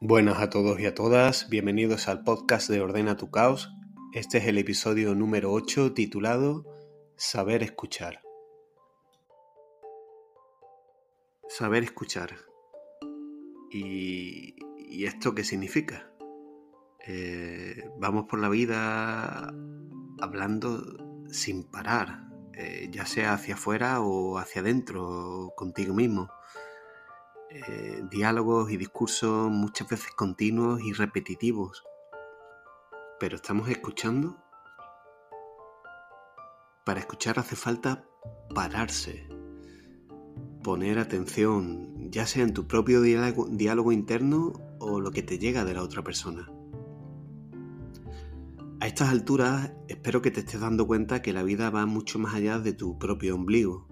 Buenas a todos y a todas, bienvenidos al podcast de Ordena tu Caos. Este es el episodio número 8 titulado Saber escuchar. Saber escuchar. ¿Y, esto qué significa? Eh, vamos por la vida hablando sin parar, eh, ya sea hacia afuera o hacia adentro, contigo mismo eh, diálogos y discursos muchas veces continuos y repetitivos. Pero estamos escuchando. Para escuchar hace falta pararse, poner atención, ya sea en tu propio diálogo, diálogo interno o lo que te llega de la otra persona. A estas alturas espero que te estés dando cuenta que la vida va mucho más allá de tu propio ombligo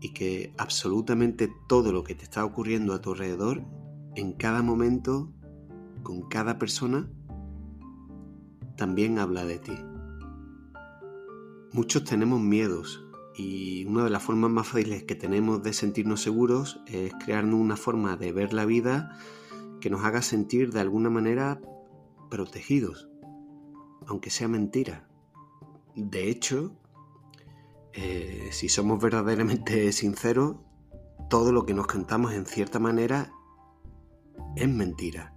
y que absolutamente todo lo que te está ocurriendo a tu alrededor, en cada momento, con cada persona, también habla de ti. Muchos tenemos miedos y una de las formas más fáciles que tenemos de sentirnos seguros es crearnos una forma de ver la vida que nos haga sentir de alguna manera protegidos, aunque sea mentira. De hecho, eh, si somos verdaderamente sinceros, todo lo que nos contamos en cierta manera es mentira.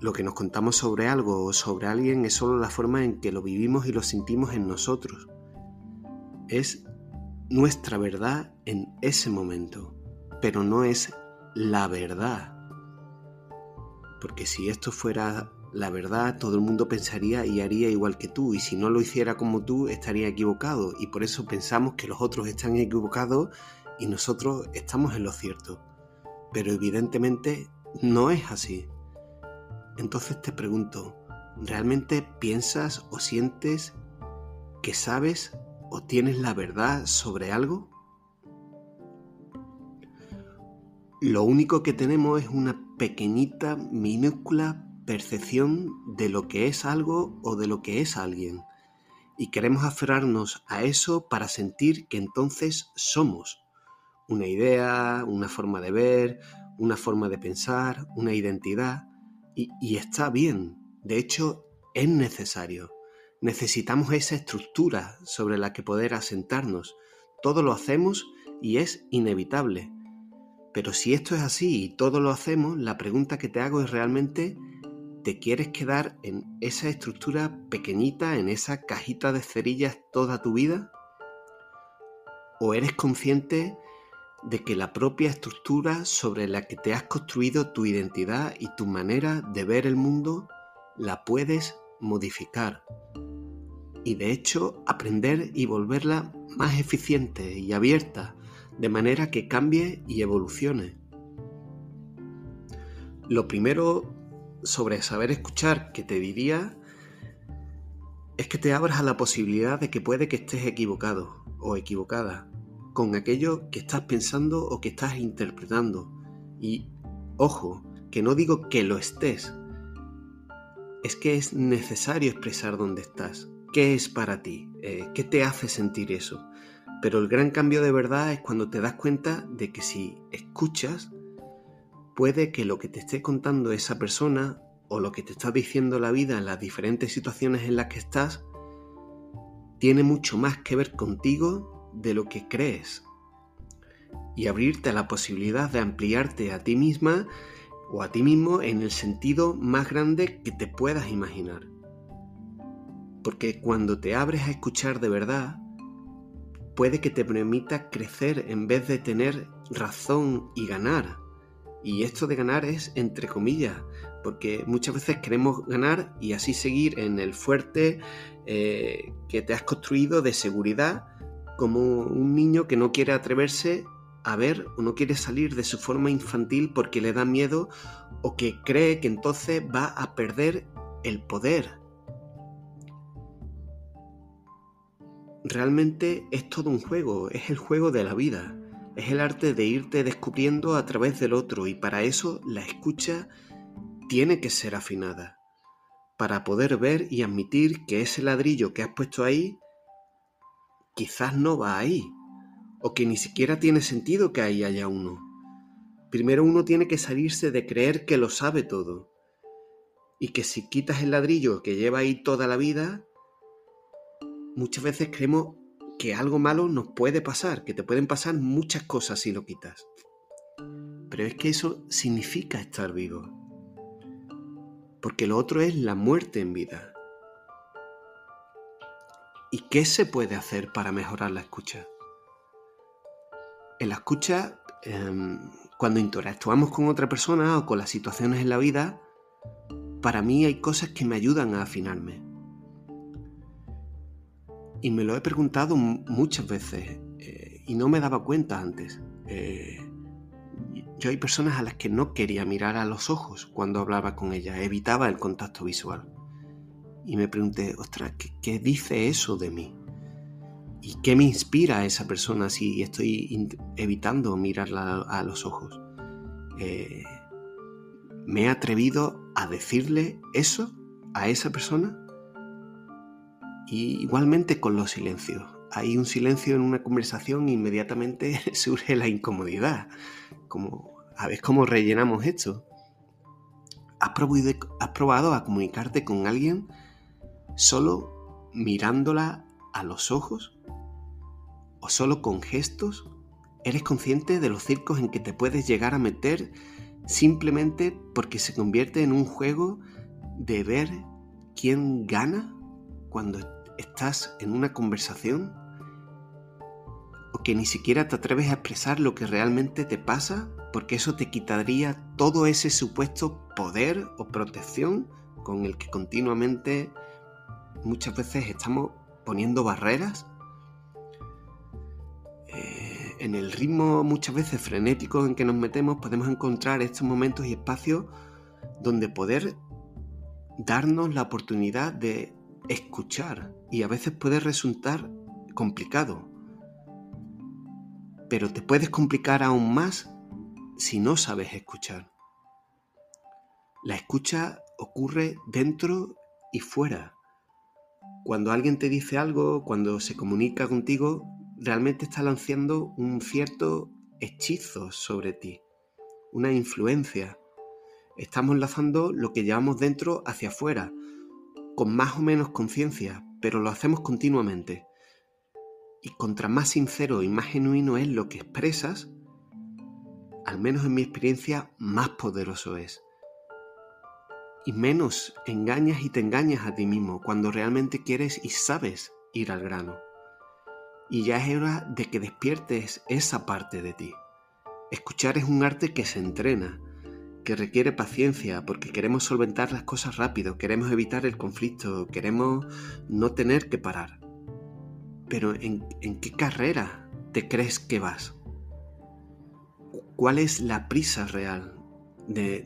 Lo que nos contamos sobre algo o sobre alguien es solo la forma en que lo vivimos y lo sentimos en nosotros. Es nuestra verdad en ese momento, pero no es la verdad. Porque si esto fuera la verdad todo el mundo pensaría y haría igual que tú, y si no lo hiciera como tú estaría equivocado, y por eso pensamos que los otros están equivocados y nosotros estamos en lo cierto. Pero evidentemente no es así. Entonces te pregunto, ¿realmente piensas o sientes que sabes o tienes la verdad sobre algo? Lo único que tenemos es una pequeñita, minúscula percepción de lo que es algo o de lo que es alguien. Y queremos aferrarnos a eso para sentir que entonces somos una idea, una forma de ver, una forma de pensar, una identidad. Y, está bien, de hecho es necesario. Necesitamos esa estructura sobre la que poder asentarnos. Todo lo hacemos y es inevitable. Pero si esto es así y todo lo hacemos, la pregunta que te hago es realmente te quieres quedar en esa estructura pequeñita, en esa cajita de cerillas toda tu vida? ¿O eres consciente de que la propia estructura sobre la que te has construido tu identidad y tu manera de ver el mundo la puedes modificar? Y de hecho aprender y volverla más eficiente y abierta, de manera que cambie y evolucione. Lo primero sobre saber escuchar que te diría es que te abras a la posibilidad de que puede que estés equivocado o equivocada con aquello que estás pensando o que estás interpretando. Y ojo, que no digo que lo estés, es que es necesario expresar dónde estás, qué es para ti, eh, qué te hace sentir eso. Pero el gran cambio de verdad es cuando te das cuenta de que si escuchas, puede que lo que te esté contando esa persona o lo que te está diciendo la vida en las diferentes situaciones en las que estás tiene mucho más que ver contigo de lo que crees. Y abrirte a la posibilidad de ampliarte a ti misma o a ti mismo en el sentido más grande que te puedas imaginar. Porque cuando te abres a escuchar de verdad, puede que te permita crecer en vez de tener razón y ganar y esto de ganar es entre comillas, porque muchas veces queremos ganar y así seguir en el fuerte eh, que te has construido de seguridad, como un niño que no quiere atreverse a ver o no quiere salir de su forma infantil porque le da miedo o que cree que entonces va a perder el poder. Realmente es todo un juego, es el juego de la vida. Es el arte de irte descubriendo a través del otro y para eso la escucha tiene que ser afinada. Para poder ver y admitir que ese ladrillo que has puesto ahí quizás no va ahí o que ni siquiera tiene sentido que ahí haya uno. Primero uno tiene que salirse de creer que lo sabe todo y que si quitas el ladrillo que lleva ahí toda la vida, muchas veces creemos que algo malo nos puede pasar, que te pueden pasar muchas cosas si lo quitas. Pero es que eso significa estar vivo. Porque lo otro es la muerte en vida. ¿Y qué se puede hacer para mejorar la escucha? En la escucha, em, cuando interactuamos con otra persona o con las situaciones en la vida, para mí hay cosas que me ayudan a afinarme. Y me lo he preguntado muchas veces eh, y no me daba cuenta antes. Eh, yo hay personas a las que no quería mirar a los ojos cuando hablaba con ellas, evitaba el contacto visual. Y me pregunté, ostras, ¿qué, dice eso de mí? ¿Y qué me inspira a esa persona si estoy evitando mirarla a los ojos? Eh, ¿Me he atrevido a decirle eso a esa persona? Y igualmente con los silencios. Hay un silencio en una conversación e inmediatamente surge la incomodidad. Como, a ver cómo rellenamos esto. ¿Has probado, ¿Has probado a comunicarte con alguien solo mirándola a los ojos? ¿O solo con gestos? ¿Eres consciente de los circos en que te puedes llegar a meter simplemente porque se convierte en un juego de ver quién gana cuando estás en una conversación o que ni siquiera te atreves a expresar lo que realmente te pasa porque eso te quitaría todo ese supuesto poder o protección con el que continuamente muchas veces estamos poniendo barreras en el ritmo muchas veces frenético en que nos metemos podemos encontrar estos momentos y espacios donde poder darnos la oportunidad de escuchar y a veces puede resultar complicado. Pero te puedes complicar aún más si no sabes escuchar. La escucha ocurre dentro y fuera. Cuando alguien te dice algo, cuando se comunica contigo, realmente está lanzando un cierto hechizo sobre ti, una influencia. Estamos lanzando lo que llevamos dentro hacia afuera, con más o menos conciencia, pero lo hacemos continuamente. Y contra más sincero y más genuino es lo que expresas, al menos en mi experiencia, más poderoso es. Y menos engañas y te engañas a ti mismo cuando realmente quieres y sabes ir al grano. Y ya es hora de que despiertes esa parte de ti. Escuchar es un arte que se entrena, que requiere paciencia porque queremos solventar las cosas rápido, queremos evitar el conflicto, queremos no tener que parar. Pero ¿en, qué carrera te crees que vas? ¿Cuál es la prisa real de,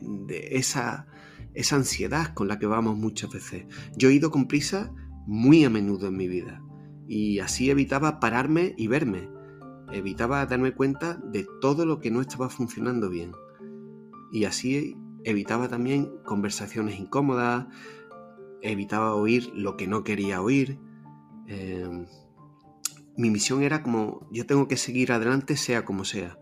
esa, esa ansiedad con la que vamos muchas veces? Yo he ido con prisa muy a menudo en mi vida y así evitaba pararme y verme, evitaba darme cuenta de todo lo que no estaba funcionando bien y así evitaba también conversaciones incómodas, evitaba oír lo que no quería oír. Em, mi misión era como yo tengo que seguir adelante sea como sea.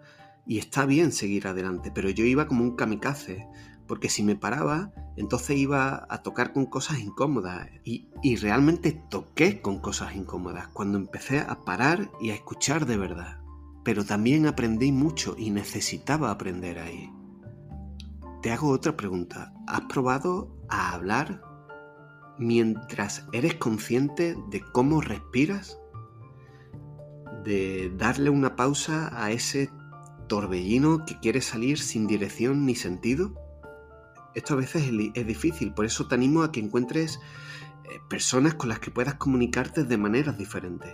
Y está bien seguir adelante, pero yo iba como un kamikaze, porque si me paraba, entonces iba a tocar con cosas incómodas. Y, realmente toqué con cosas incómodas cuando empecé a parar y a escuchar de verdad. Pero también aprendí mucho y necesitaba aprender ahí. Te hago otra pregunta. ¿Has probado a hablar mientras eres consciente de cómo respiras? De darle una pausa a ese torbellino que quiere salir sin dirección ni sentido? esto a veces es, difícil, por eso te animo a que encuentres eh, personas con las que puedas comunicarte de maneras diferentes.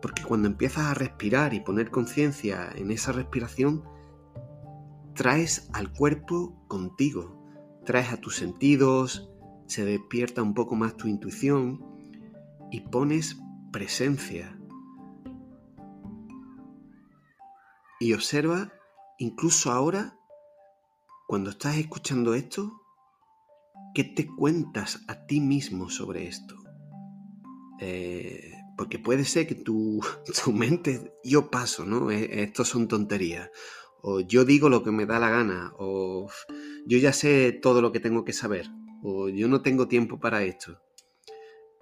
Porque cuando empiezas a respirar y poner conciencia en esa respiración, traes al cuerpo contigo, traes a tus sentidos, se despierta un poco más tu intuición y pones presencia. Y observa, incluso ahora, cuando estás escuchando esto, ¿qué te cuentas a ti mismo sobre esto? Eh, porque puede ser que tu, tu, mente, yo paso, ¿no? Eh, estos son tonterías. O yo digo lo que me da la gana, o yo ya sé todo lo que tengo que saber, o yo no tengo tiempo para esto.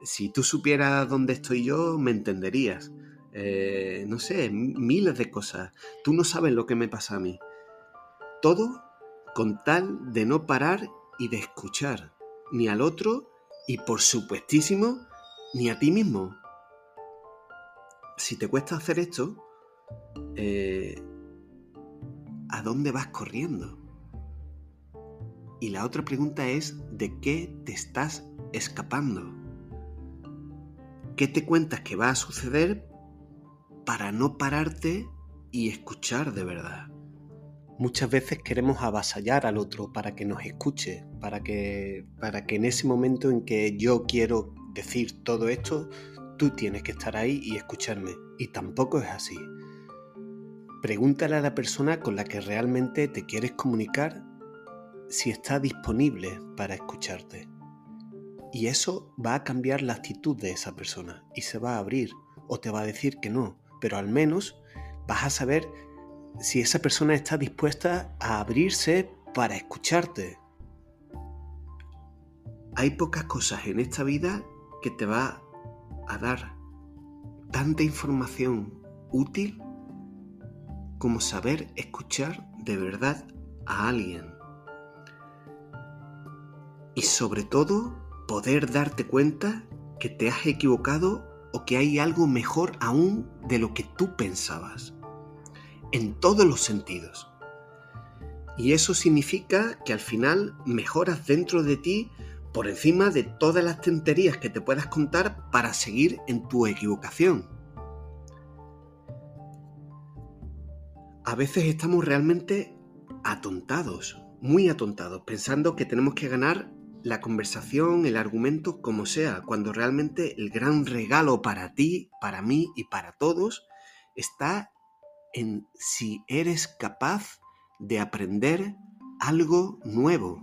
Si tú supieras dónde estoy yo, me entenderías. Eh, no sé, miles de cosas. Tú no sabes lo que me pasa a mí. Todo con tal de no parar y de escuchar, ni al otro y por supuestísimo, ni a ti mismo. Si te cuesta hacer esto, eh, ¿a dónde vas corriendo? Y la otra pregunta es, ¿de qué te estás escapando? ¿Qué te cuentas que va a suceder para no pararte y escuchar de verdad? Muchas veces queremos avasallar al otro para que nos escuche, para que, para que en ese momento en que yo quiero decir todo esto, tú tienes que estar ahí y escucharme. Y tampoco es así. Pregúntale a la persona con la que realmente te quieres comunicar si está disponible para escucharte. Y eso va a cambiar la actitud de esa persona y se va a abrir o te va a decir que no, pero al menos vas a saber si esa persona está dispuesta a abrirse para escucharte. Hay pocas cosas en esta vida que te va a dar tanta información útil como saber escuchar de verdad a alguien. Y sobre todo, poder darte cuenta que te has equivocado o que hay algo mejor aún de lo que tú pensabas. En todos los sentidos. Y eso significa que al final mejoras dentro de ti por encima de todas las tonterías que te puedas contar para seguir en tu equivocación. A veces estamos realmente atontados, muy atontados, pensando que tenemos que ganar la conversación, el argumento, como sea, cuando realmente el gran regalo para ti, para mí y para todos está en si eres capaz de aprender algo nuevo,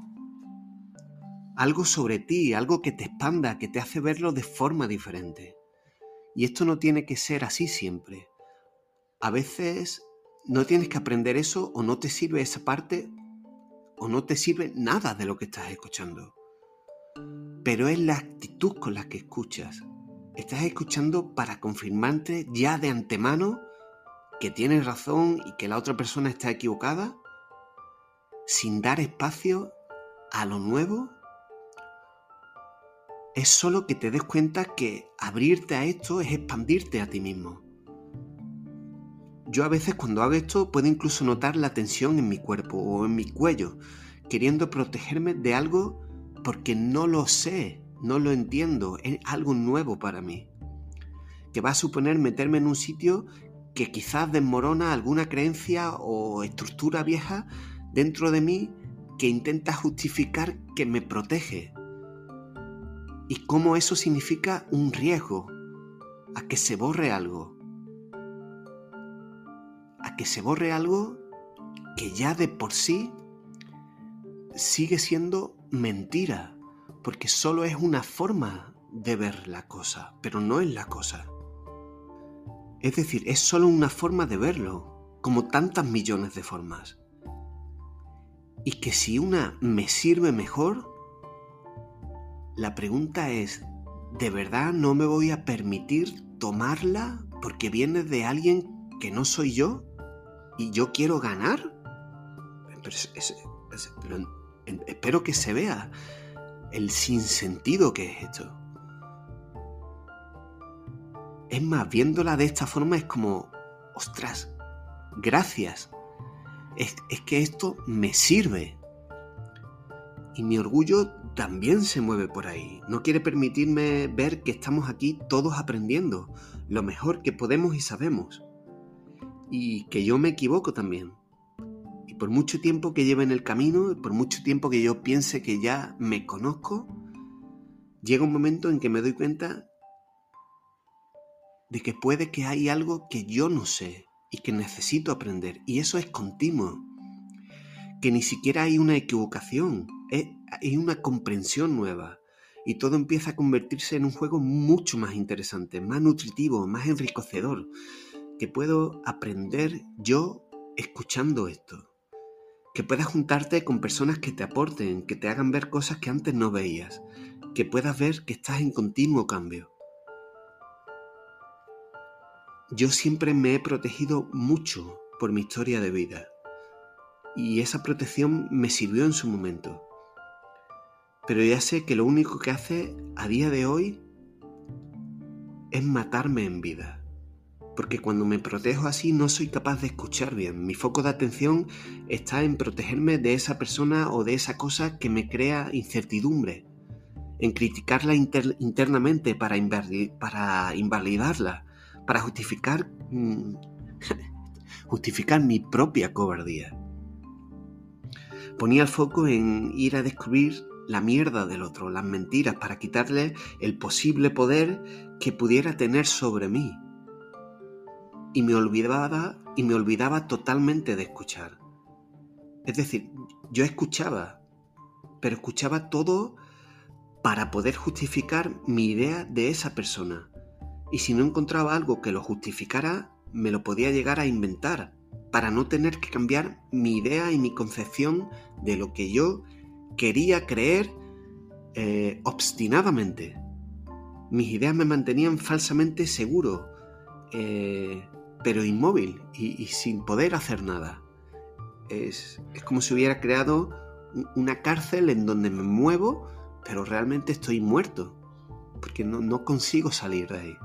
algo sobre ti, algo que te expanda, que te hace verlo de forma diferente. Y esto no tiene que ser así siempre. A veces no tienes que aprender eso o no te sirve esa parte o no te sirve nada de lo que estás escuchando. Pero es la actitud con la que escuchas. Estás escuchando para confirmarte ya de antemano que tienes razón y que la otra persona está equivocada, sin dar espacio a lo nuevo. Es solo que te des cuenta que abrirte a esto es expandirte a ti mismo. Yo a veces cuando hago esto puedo incluso notar la tensión en mi cuerpo o en mi cuello, queriendo protegerme de algo porque no lo sé, no lo entiendo, es algo nuevo para mí, que va a suponer meterme en un sitio que quizás desmorona alguna creencia o estructura vieja dentro de mí que intenta justificar que me protege. Y cómo eso significa un riesgo a que se borre algo, a que se borre algo que ya de por sí sigue siendo mentira, porque solo es una forma de ver la cosa, pero no es la cosa. Es decir, es solo una forma de verlo, como tantas millones de formas. Y que si una me sirve mejor, la pregunta es, ¿de verdad no me voy a permitir tomarla porque viene de alguien que no soy yo? Y yo quiero ganar. Pero, espero que se vea el sinsentido que es esto. Es más, viéndola de esta forma es como, ostras, gracias. Es, es que esto me sirve. Y mi orgullo también se mueve por ahí. No quiere permitirme ver que estamos aquí todos aprendiendo lo mejor que podemos y sabemos y que yo me equivoco también. Y por mucho tiempo que lleve en el camino, por mucho tiempo que yo piense que ya me conozco, llega un momento en que me doy cuenta de que puede que hay algo que yo no sé y que necesito aprender. Y eso es continuo. Que ni siquiera hay una equivocación, hay una comprensión nueva. Y todo empieza a convertirse en un juego mucho más interesante, más nutritivo, más enriquecedor que puedo aprender yo escuchando esto. Que puedas juntarte con personas que te aporten, que te hagan ver cosas que antes no veías, que puedas ver que estás en continuo cambio. Yo siempre me he protegido mucho por mi historia de vida y esa protección me sirvió en su momento. Pero ya sé que lo único que hace a día de hoy es matarme en vida. Porque cuando me protejo así no soy capaz de escuchar bien. Mi foco de atención está en protegerme de esa persona o de esa cosa que me crea incertidumbre. En criticarla internamente para, invalidarla. Para justificar, mm, justificar mi propia cobardía. Ponía el foco en ir a descubrir la mierda del otro, las mentiras, para quitarle el posible poder que pudiera tener sobre mí. Y me olvidaba y me olvidaba totalmente de escuchar. Es decir, yo escuchaba, pero escuchaba todo para poder justificar mi idea de esa persona. Y si no encontraba algo que lo justificara, me lo podía llegar a inventar, para no tener que cambiar mi idea y mi concepción de lo que yo quería creer eh, obstinadamente. Mis ideas me mantenían falsamente seguro, eh, pero inmóvil y, sin poder hacer nada. Es, como si hubiera creado una cárcel en donde me muevo, pero realmente estoy muerto, porque no, no consigo salir de ahí.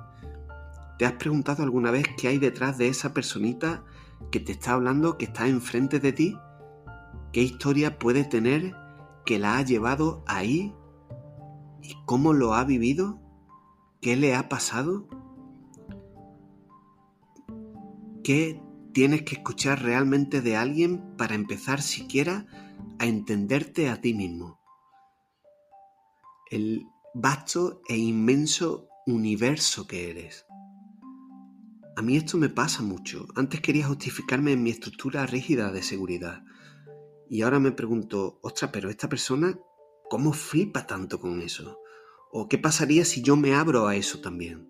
¿Te has preguntado alguna vez qué hay detrás de esa personita que te está hablando, que está enfrente de ti? ¿Qué historia puede tener que la ha llevado ahí y cómo lo ha vivido, qué le ha pasado, qué tienes que escuchar realmente de alguien para empezar siquiera a entenderte a ti mismo. El vasto e inmenso universo que eres. A mí esto me pasa mucho. Antes quería justificarme en mi estructura rígida de seguridad y ahora me pregunto, ostras, pero esta persona, ¿cómo flipa tanto con eso? ¿O qué pasaría si yo me abro a eso también?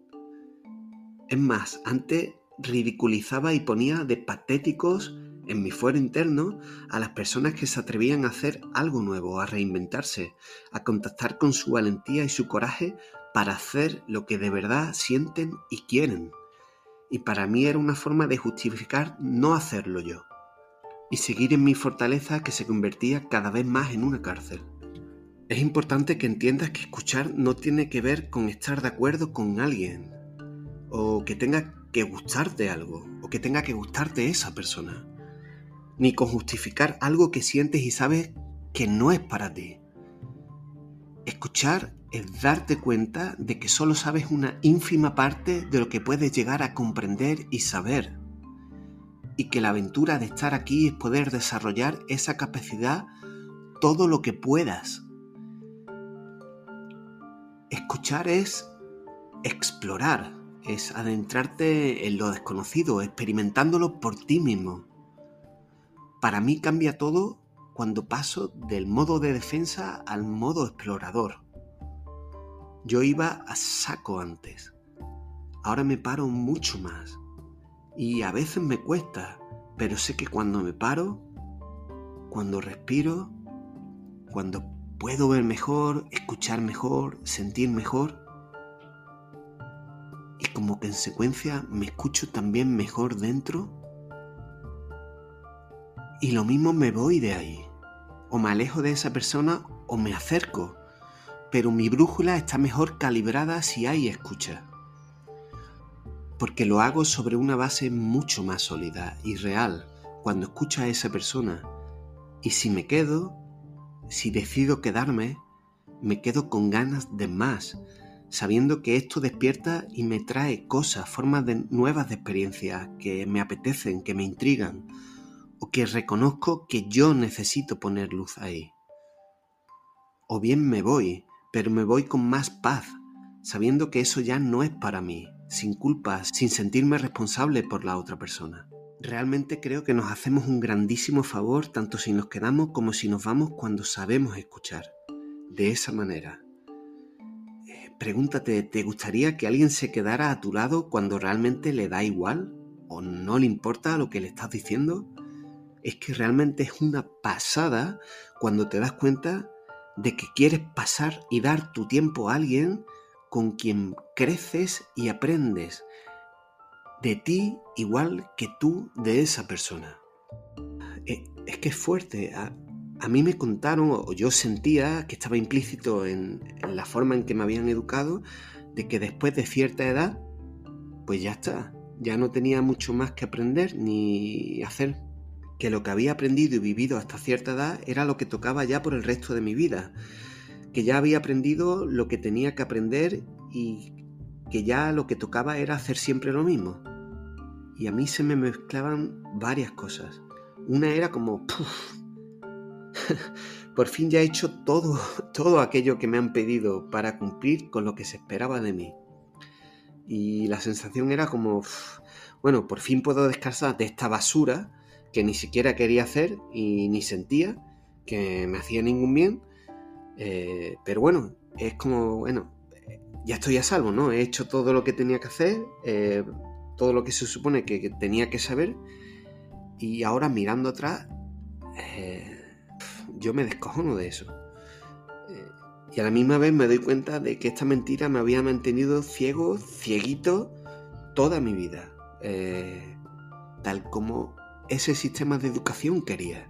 Es más, antes ridiculizaba y ponía de patéticos en mi fuero interno a las personas que se atrevían a hacer algo nuevo, a reinventarse, a contactar con su valentía y su coraje para hacer lo que de verdad sienten y quieren. Y para mí era una forma de justificar no hacerlo yo y seguir en mi fortaleza que se convertía cada vez más en una cárcel. Es importante que entiendas que escuchar no tiene que ver con estar de acuerdo con alguien, o que tenga que gustarte algo, o que tenga que gustarte esa persona, ni con justificar algo que sientes y sabes que no es para ti. Escuchar es darte cuenta de que solo sabes una ínfima parte de lo que puedes llegar a comprender y saber y que la aventura de estar aquí es poder desarrollar esa capacidad todo lo que puedas. Escuchar es explorar, es adentrarte en lo desconocido, experimentándolo por ti mismo. Para mí cambia todo cuando paso del modo de defensa al modo explorador. Yo iba a saco antes. Ahora me paro mucho más y a veces me cuesta, pero sé que cuando me paro, cuando respiro, cuando puedo ver mejor, escuchar mejor, sentir mejor, como consecuencia me escucho también mejor dentro, y lo mismo me voy de ahí, o me alejo de esa persona o me acerco, pero mi brújula está mejor calibrada si hay escucha. Porque lo hago sobre una base mucho más sólida y real cuando escucho a esa persona. Y si me quedo, si decido quedarme, me quedo con ganas de más, sabiendo que esto despierta y me trae cosas, formas de, nuevas de experiencia que me apetecen, que me intrigan, o que reconozco que yo necesito poner luz ahí. O bien me voy, pero me voy con más paz, sabiendo que eso ya no es para mí, sin culpas, sin sentirme responsable por la otra persona. Realmente creo que nos hacemos un grandísimo favor tanto si nos quedamos como si nos vamos cuando sabemos escuchar. De esa manera. Pregúntate, ¿te gustaría que alguien se quedara a tu lado cuando realmente le da igual? ¿O no le importa lo que le estás diciendo? es que realmente es una pasada cuando te das cuenta de que quieres pasar y dar tu tiempo a alguien con quien creces y aprendes de ti igual que tú de esa persona. Eh, es que es fuerte. A, mí me contaron, o yo sentía que estaba implícito en, la forma en que me habían educado, de que después de cierta edad, pues ya está, ya no tenía mucho más que aprender ni hacer. Que lo que había aprendido y vivido hasta cierta edad era lo que tocaba ya por el resto de mi vida. Que ya había aprendido lo que tenía que aprender y que ya lo que tocaba era hacer siempre lo mismo. Y a mí se me mezclaban varias cosas. Una era como, por fin ya he hecho todo, todo aquello que me han pedido para cumplir con lo que se esperaba de mí. Y la sensación era como, bueno, por fin puedo descansar de esta basura que ni siquiera quería hacer y ni sentía que me hacía ningún bien. Eh, pero bueno, es como, bueno, ya estoy a salvo, ¿no? He hecho todo lo que tenía que hacer, eh, todo lo que se supone que, tenía que saber, y ahora mirando atrás, eh, yo me descojono de eso. Eh, y a la misma vez me doy cuenta de que esta mentira me había mantenido ciego, cieguito, toda mi vida. tal como ese sistema de educación quería.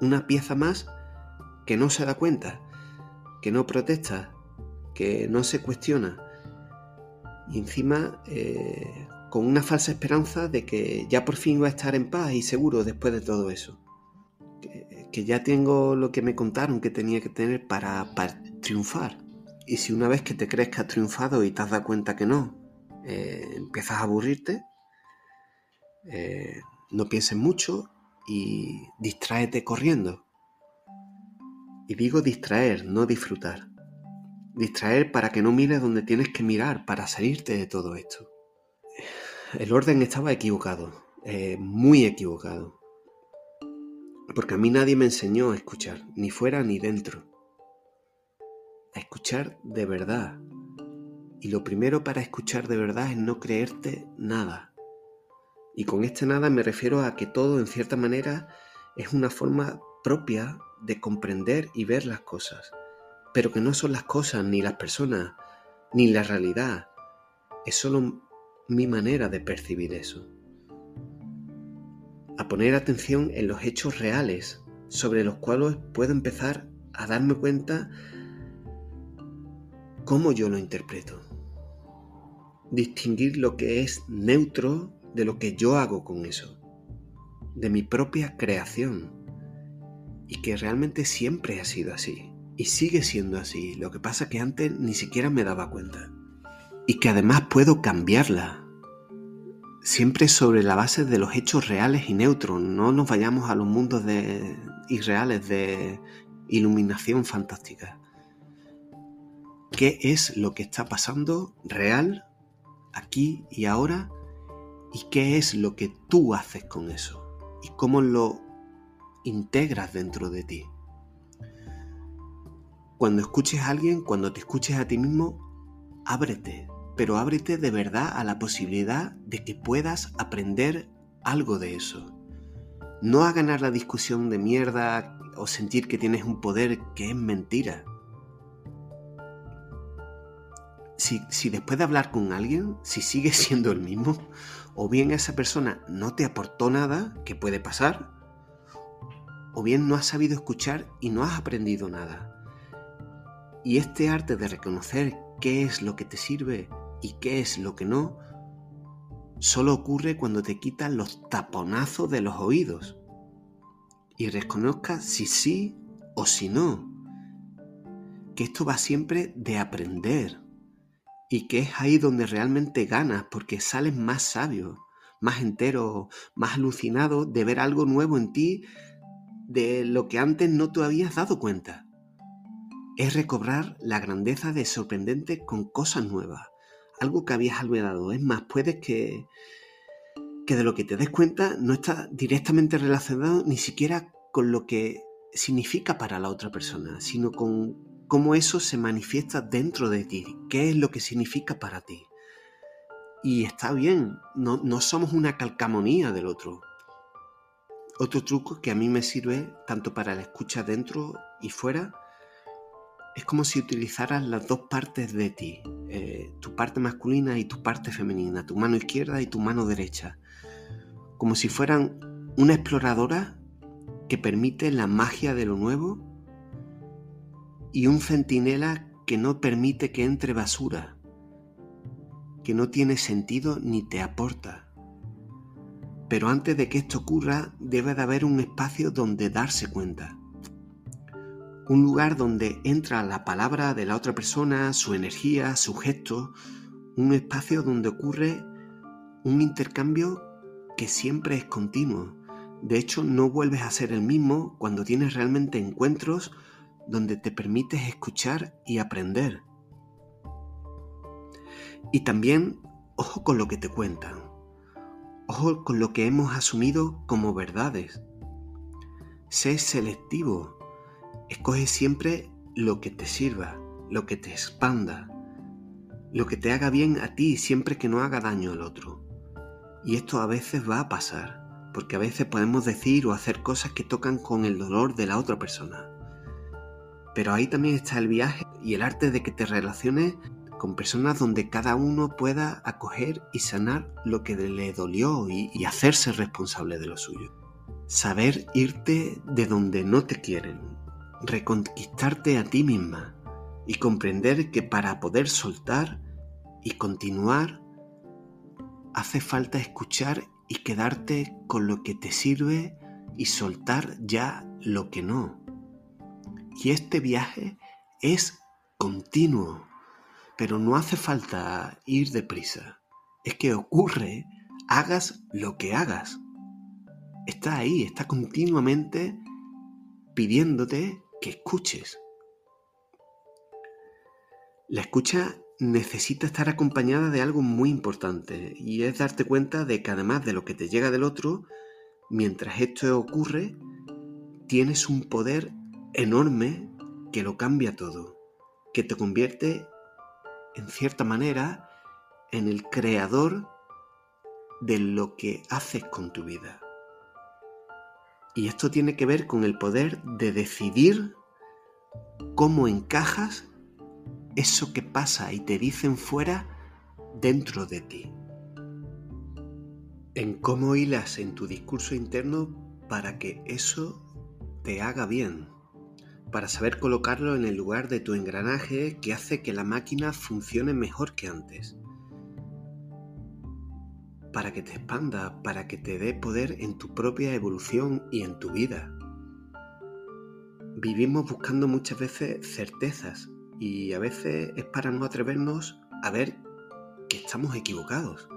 Una pieza más que no se da cuenta, que no protesta, que no se cuestiona. Y encima eh, con una falsa esperanza de que ya por fin va a estar en paz y seguro después de todo eso. Que, ya tengo lo que me contaron que tenía que tener para, triunfar. Y si una vez que te crees que has triunfado y te has dado cuenta que no, eh, empiezas a aburrirte, eh, no pienses mucho y distráete corriendo. Y digo distraer, no disfrutar. Distraer para que no mires donde tienes que mirar para salirte de todo esto. El orden estaba equivocado, eh, muy equivocado. Porque a mí nadie me enseñó a escuchar, ni fuera ni dentro. A escuchar de verdad. Y lo primero para escuchar de verdad es no creerte nada. Y con este nada me refiero a que todo en cierta manera es una forma propia de comprender y ver las cosas pero que no son las cosas, ni las personas, ni la realidad. Es solo mi manera de percibir eso. A poner atención en los hechos reales sobre los cuales puedo empezar a darme cuenta cómo yo lo interpreto. Distinguir lo que es neutro de lo que yo hago con eso, de mi propia creación, y que realmente siempre ha sido así. Y sigue siendo así. Lo que pasa que antes ni siquiera me daba cuenta. Y que además puedo cambiarla. Siempre sobre la base de los hechos reales y neutros. No nos vayamos a los mundos de irreales de iluminación fantástica. ¿Qué es lo que está pasando real, aquí y ahora? ¿Y qué es lo que tú haces con eso? ¿Y cómo lo integras dentro de ti? Cuando escuches a alguien, cuando te escuches a ti mismo, ábrete, pero ábrete de verdad a la posibilidad de que puedas aprender algo de eso. No a ganar la discusión de mierda o sentir que tienes un poder que es mentira. Si, después de hablar con alguien, si sigues siendo el mismo, o bien esa persona no te aportó nada, que puede pasar, o bien no has sabido escuchar y no has aprendido nada. Y este arte de reconocer qué es lo que te sirve y qué es lo que no, solo ocurre cuando te quitan los taponazos de los oídos. Y reconozcas si sí o si no. Que esto va siempre de aprender. Y que es ahí donde realmente ganas porque sales más sabio, más entero, más alucinado de ver algo nuevo en ti de lo que antes no te habías dado cuenta. Es recobrar la grandeza de sorprendente con cosas nuevas, algo que habías olvidado. Es más, puedes que, que de lo que te des cuenta no está directamente relacionado ni siquiera con lo que significa para la otra persona, sino con cómo eso se manifiesta dentro de ti, qué es lo que significa para ti. Y está bien, no, no somos una calcamonía del otro. otro truco que a mí me sirve tanto para la escucha dentro y fuera es como si utilizaras las dos partes de ti, eh, tu parte masculina y tu parte femenina, tu mano izquierda y tu mano derecha, como si fueran una exploradora que permite la magia de lo nuevo y un centinela que no permite que entre basura, que no tiene sentido ni te aporta. Pero antes de que esto ocurra, debe de haber un espacio donde darse cuenta. Un lugar donde entra la palabra de la otra persona, su energía, su gesto. Un espacio donde ocurre un intercambio que siempre es continuo. De hecho, no vuelves a ser el mismo cuando tienes realmente encuentros donde te permites escuchar y aprender. Y también, ojo con lo que te cuentan. Ojo con lo que hemos asumido como verdades. Sé selectivo. Escoge siempre lo que te sirva, lo que te expanda, lo que te haga bien a ti siempre que no haga daño al otro. Y esto a veces va a pasar, porque a veces podemos decir o hacer cosas que tocan con el dolor de la otra persona. Pero ahí también está el viaje y el arte de que te relaciones con personas donde cada uno pueda acoger y sanar lo que le dolió y, hacerse responsable de lo suyo. Saber irte de donde no te quieren, reconquistarte a ti misma y comprender que para poder soltar y continuar hace falta escuchar y quedarte con lo que te sirve y soltar ya lo que no. Y este viaje es continuo pero no hace falta ir deprisa. Es que ocurre, hagas lo que hagas. Está ahí, está continuamente pidiéndote que escuches. La escucha necesita estar acompañada de algo muy importante y es darte cuenta de que además de lo que te llega del otro, mientras esto ocurre, tienes un poder enorme que lo cambia todo, que te convierte en cierta manera, en el creador de lo que haces con tu vida. Y esto tiene que ver con el poder de decidir cómo encajas eso que pasa y te dicen fuera dentro de ti. En cómo hilas en tu discurso interno para que eso te haga bien para saber colocarlo en el lugar de tu engranaje que hace que la máquina funcione mejor que antes. Para que te expanda, para que te dé poder en tu propia evolución y en tu vida. Vivimos buscando muchas veces certezas y a veces es para no atrevernos a ver que estamos equivocados.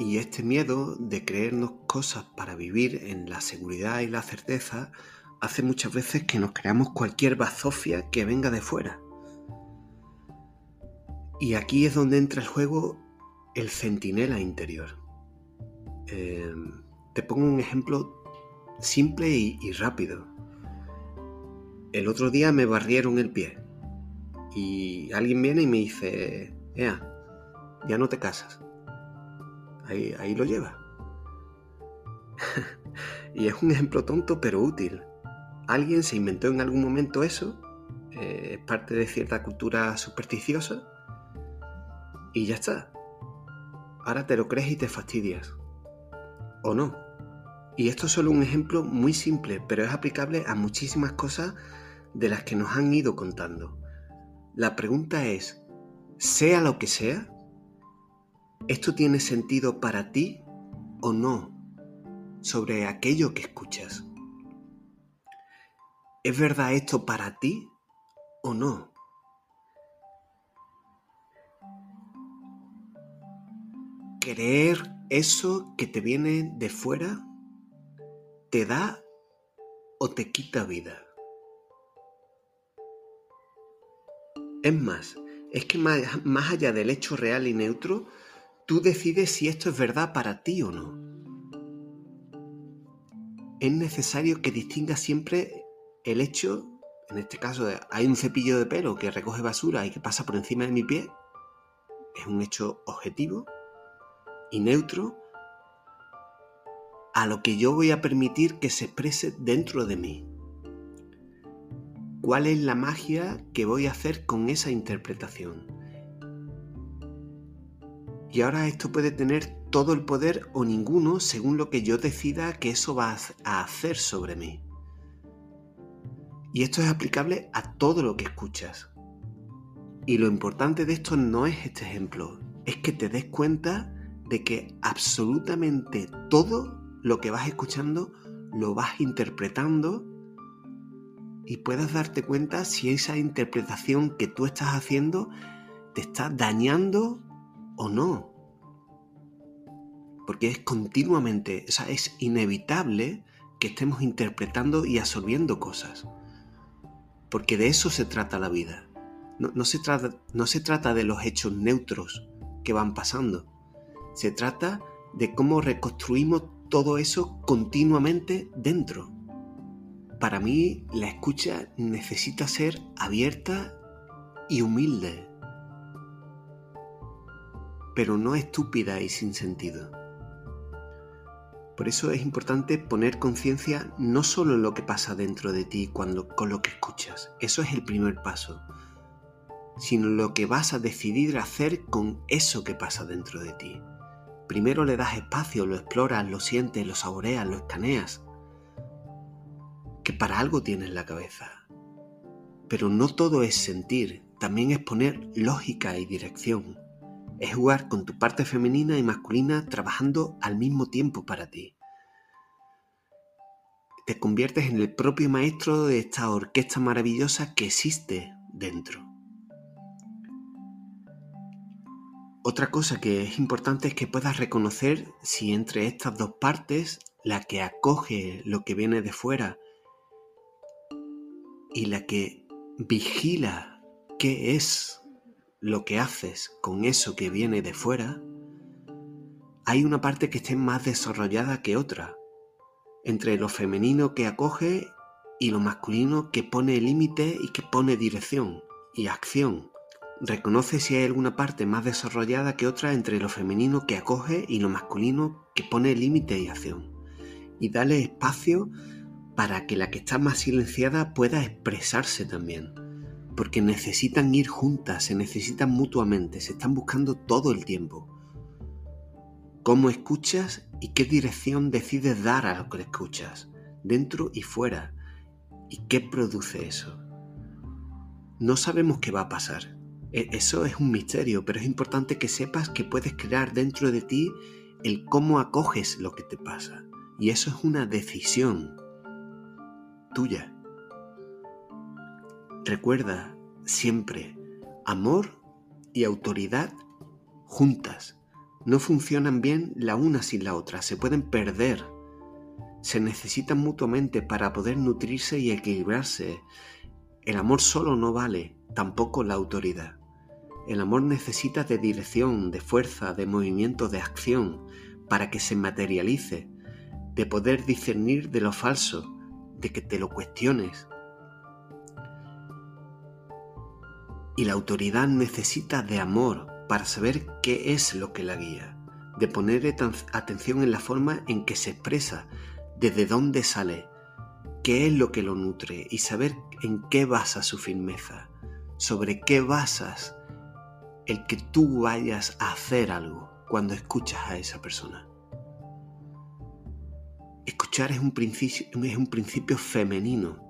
Y este miedo de creernos cosas para vivir en la seguridad y la certeza hace muchas veces que nos creamos cualquier bazofia que venga de fuera. Y aquí es donde entra el juego el centinela interior. Em, te pongo un ejemplo simple y, rápido. El otro día me barrieron el pie y alguien viene y me dice, Ea, ya no te casas. Ahí, lo lleva. y es un ejemplo tonto pero útil alguien se inventó en algún momento eso, eh, es parte de cierta cultura supersticiosa, y ya está. Ahora te lo crees y te fastidias. ¿O no? Y esto es solo un ejemplo muy simple, pero es aplicable a muchísimas cosas de las que nos han ido contando. La pregunta es, sea lo que sea, ¿esto tiene sentido para ti o no sobre aquello que escuchas? ¿Es verdad esto para ti o no? ¿Creer eso que te viene de fuera te da o te quita vida? Es más, es que más, más, allá del hecho real y neutro, tú decides si esto es verdad para ti o no. Es necesario que distingas siempre el hecho, en este caso, hay un cepillo de pelo que recoge basura y que pasa por encima de mi pie, es un hecho objetivo y neutro, a lo que yo voy a permitir que se exprese dentro de mí. ¿Cuál es la magia que voy a hacer con esa interpretación? Y ahora esto puede tener todo el poder o ninguno según lo que yo decida que eso va a hacer sobre mí. Y esto es aplicable a todo lo que escuchas. Y lo importante de esto no es este ejemplo, es que te des cuenta de que absolutamente todo lo que vas escuchando lo vas interpretando y puedas darte cuenta si esa interpretación que tú estás haciendo te está dañando o no. Porque es continuamente, o sea, es inevitable que estemos interpretando y absorbiendo cosas. Porque de eso se trata la vida. No, se trata, no se trata de los hechos neutros que van pasando. Se trata de cómo reconstruimos todo eso continuamente dentro para mí la escucha necesita ser abierta y humilde, pero no estúpida y sin sentido. Por eso es importante poner conciencia no solo en lo que pasa dentro de ti cuando, con lo que escuchas, eso es el primer paso, sino lo que vas a decidir hacer con eso que pasa dentro de ti. Primero le das espacio, lo exploras, lo sientes, lo saboreas, lo escaneas que para algo tienes la cabeza. Pero no todo es sentir, también es poner lógica y dirección. Es jugar con tu parte femenina y masculina trabajando al mismo tiempo para ti. Te conviertes en el propio maestro de esta orquesta maravillosa que existe dentro. Otra cosa que es importante es que puedas reconocer si entre estas dos partes, la que acoge lo que viene de fuera y la que vigila qué es lo que haces con eso que viene de fuera, hay una parte que esté más desarrollada que otra, entre lo femenino que acoge y lo masculino que pone límite y que pone dirección y acción. Reconoce si hay alguna parte más desarrollada que otra entre lo femenino que acoge y lo masculino que pone límite y acción. Y dale espacio para que la que está más silenciada pueda expresarse también. Porque necesitan ir juntas, se necesitan mutuamente, se están buscando todo el tiempo. ¿Cómo escuchas y qué dirección decides dar a lo que escuchas, dentro y fuera? ¿Y qué produce eso? No sabemos qué va a pasar. E, eso es un misterio, pero es importante que sepas que puedes crear dentro de ti el cómo acoges lo que te pasa. Y eso es una decisión tuya. Recuerda siempre, amor y autoridad juntas. No funcionan bien la una sin la otra, se pueden perder. Se necesitan mutuamente para poder nutrirse y equilibrarse. El amor solo no vale, tampoco la autoridad. El amor necesita de dirección, de fuerza, de movimiento, de acción, para que se materialice, de poder discernir de lo falso, de que te lo cuestiones. Y la autoridad necesita de amor para saber qué es lo que la guía, de poner atención en la forma en que se expresa, desde dónde sale, qué es lo que lo nutre y saber en qué basa su firmeza, sobre qué basas el que tú vayas a hacer algo cuando escuchas a esa persona. Escuchar es un principio, es un principio femenino,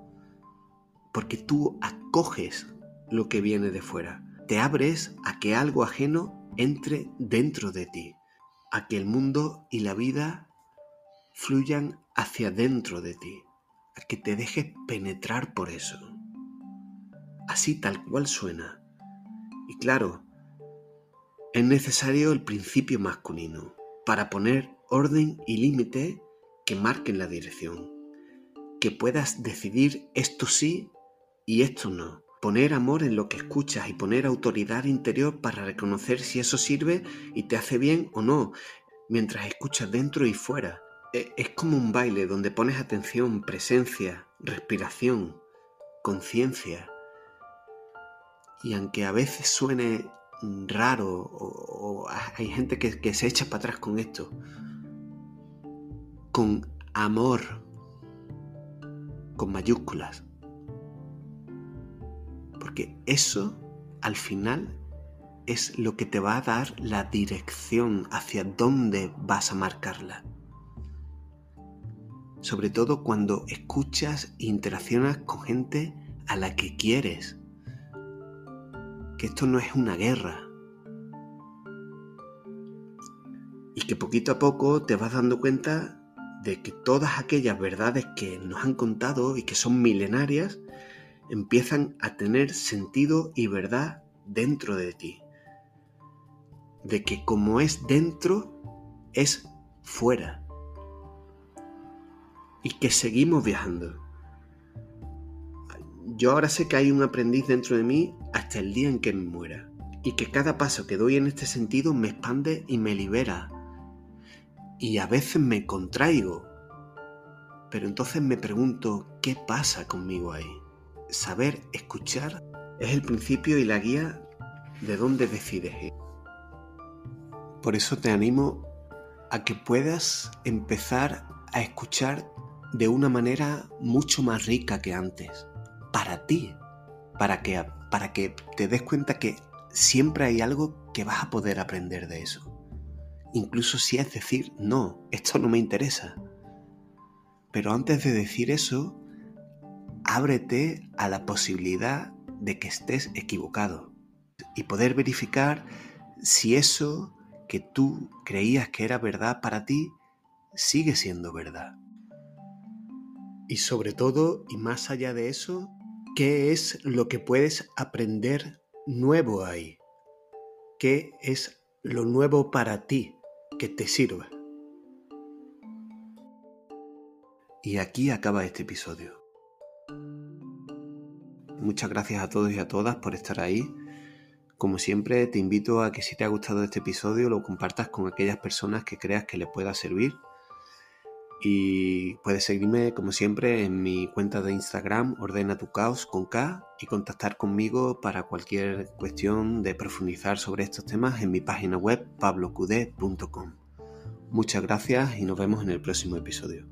porque tú acoges lo que viene de fuera. Te abres a que algo ajeno entre dentro de ti, a que el mundo y la vida fluyan hacia dentro de ti, a que te dejes penetrar por eso. Así tal cual suena. Y claro, es necesario el principio masculino para poner orden y límite que marquen la dirección, que puedas decidir esto sí y esto no, poner amor en lo que escuchas y poner autoridad interior para reconocer si eso sirve y te hace bien o no, mientras escuchas dentro y fuera. E, es como un baile donde pones atención, presencia, respiración, conciencia. Y aunque a veces suene raro o, hay gente que, que se echa para atrás con esto, con amor, con mayúsculas. Porque eso, al final, es lo que te va a dar la dirección hacia dónde vas a marcarla. Sobre todo cuando escuchas e interaccionas con gente a la que quieres. Que esto no es una guerra. Y que poquito a poco te vas dando cuenta de que todas aquellas verdades que nos han contado y que son milenarias empiezan a tener sentido y verdad dentro de ti de que como es dentro, es fuera. Y que seguimos viajando. Yo ahora sé que hay un aprendiz dentro de mí hasta el día en que me muera. Y que cada paso que doy en este sentido me expande y me libera. Y a veces me contraigo. Pero entonces me pregunto, ¿qué pasa conmigo ahí? Saber escuchar es el principio y la guía de dónde decides ir. Por eso te animo a que puedas empezar a escuchar de una manera mucho más rica que antes. Para ti. Para que, para que te des cuenta que siempre hay algo que vas a poder aprender de eso. Incluso si es decir, no, esto no me interesa. Pero antes de decir eso, ábrete a la posibilidad de que estés equivocado y poder verificar si eso que tú creías que era verdad para ti sigue siendo verdad. Y sobre todo, y más allá de eso, ¿qué es lo que puedes aprender nuevo ahí? ¿Qué es lo nuevo para ti que te sirva? Y aquí acaba este episodio. Muchas gracias a todos y a todas por estar ahí como siempre, te invito a que si te ha gustado este episodio lo compartas con aquellas personas que creas que le pueda servir. Y puedes seguirme, como siempre, en mi cuenta de Instagram, Ordena tu Caos con K, y contactar conmigo para cualquier cuestión de profundizar sobre estos temas en mi página web pabloqd.com. Muchas gracias y nos vemos en el próximo episodio.